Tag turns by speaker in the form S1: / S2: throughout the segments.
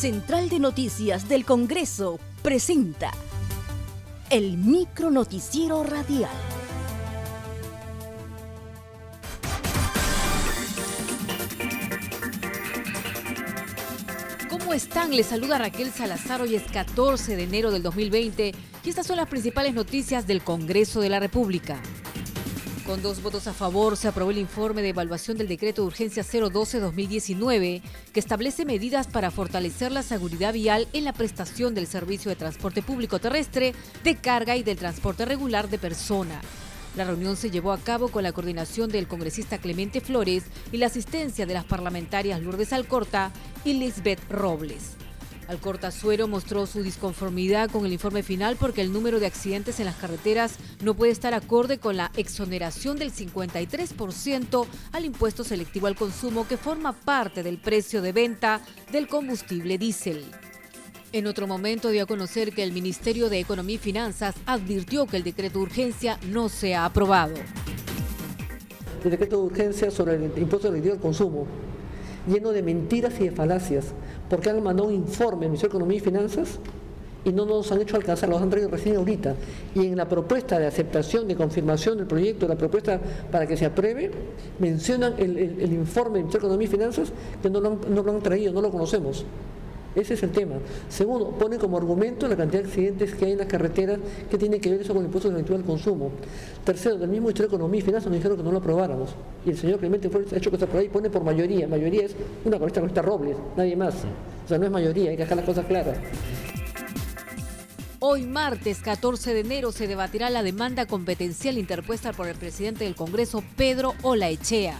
S1: Central de Noticias del Congreso presenta el micro noticiero radial.
S2: ¿Cómo están? Les saluda Raquel Salazar. Hoy es 14 de enero del 2020 y estas son las principales noticias del Congreso de la República. Con dos votos a favor, se aprobó el informe de evaluación del decreto de urgencia 012-2019, que establece medidas para fortalecer la seguridad vial en la prestación del servicio de transporte público terrestre, de carga y del transporte regular de persona. La reunión se llevó a cabo con la coordinación del congresista Clemente Flores y la asistencia de las parlamentarias Lourdes Alcorta y Lisbeth Robles. Alcorta Suero mostró su disconformidad con el informe final porque el número de accidentes en las carreteras no puede estar acorde con la exoneración del 53% al impuesto selectivo al consumo que forma parte del precio de venta del combustible diésel. En otro momento dio a conocer que el Ministerio de Economía y Finanzas advirtió que el decreto de urgencia no se ha aprobado.
S3: El decreto de urgencia sobre el impuesto selectivo al consumo, lleno de mentiras y de falacias, porque han mandado un informe al Ministerio de Economía y Finanzas y no nos han hecho alcanzar, los han traído recién ahorita. Y en la propuesta de aceptación, de confirmación del proyecto, la propuesta para que se apruebe, mencionan el, informe del Ministerio de Economía y Finanzas que no lo, han, no lo han traído, no lo conocemos. Ese es el tema. Segundo, pone como argumento la cantidad de accidentes que hay en las carreteras que tiene que ver eso con el impuesto selectivo al consumo. Tercero, del mismo Ministerio de Economía y Finanzas nos dijeron que no lo aprobáramos. Y el señor Clemente Flores ha hecho se apruebe y pone por mayoría. Mayoría es una correcta correcta Robles, nadie más. O sea, no es mayoría, hay que dejar las cosas claras.
S2: Hoy martes 14 de enero se debatirá la demanda competencial interpuesta por el presidente del Congreso, Pedro Olaechea.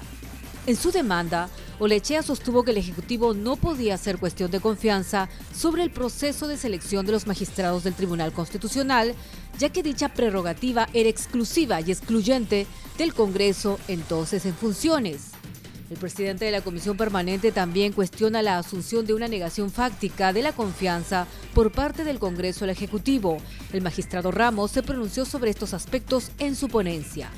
S2: En su demanda, Olechea sostuvo que el Ejecutivo no podía ser cuestión de confianza sobre el proceso de selección de los magistrados del Tribunal Constitucional, ya que dicha prerrogativa era exclusiva y excluyente del Congreso entonces en funciones. El presidente de la Comisión Permanente también cuestiona la asunción de una negación fáctica de la confianza por parte del Congreso al Ejecutivo. El magistrado Ramos se pronunció sobre estos aspectos en su ponencia.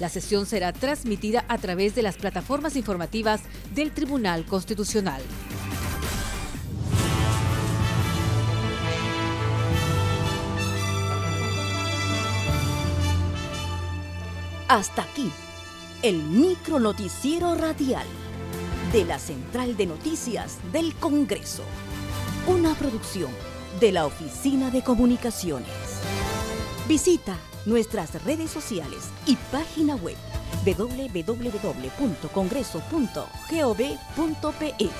S2: La sesión será transmitida a través de las plataformas informativas del Tribunal Constitucional.
S1: Hasta aquí, el micro noticiero radial de la Central de Noticias del Congreso. Una producción de la Oficina de Comunicaciones. Visita nuestras redes sociales y página web www.congreso.gov.pe.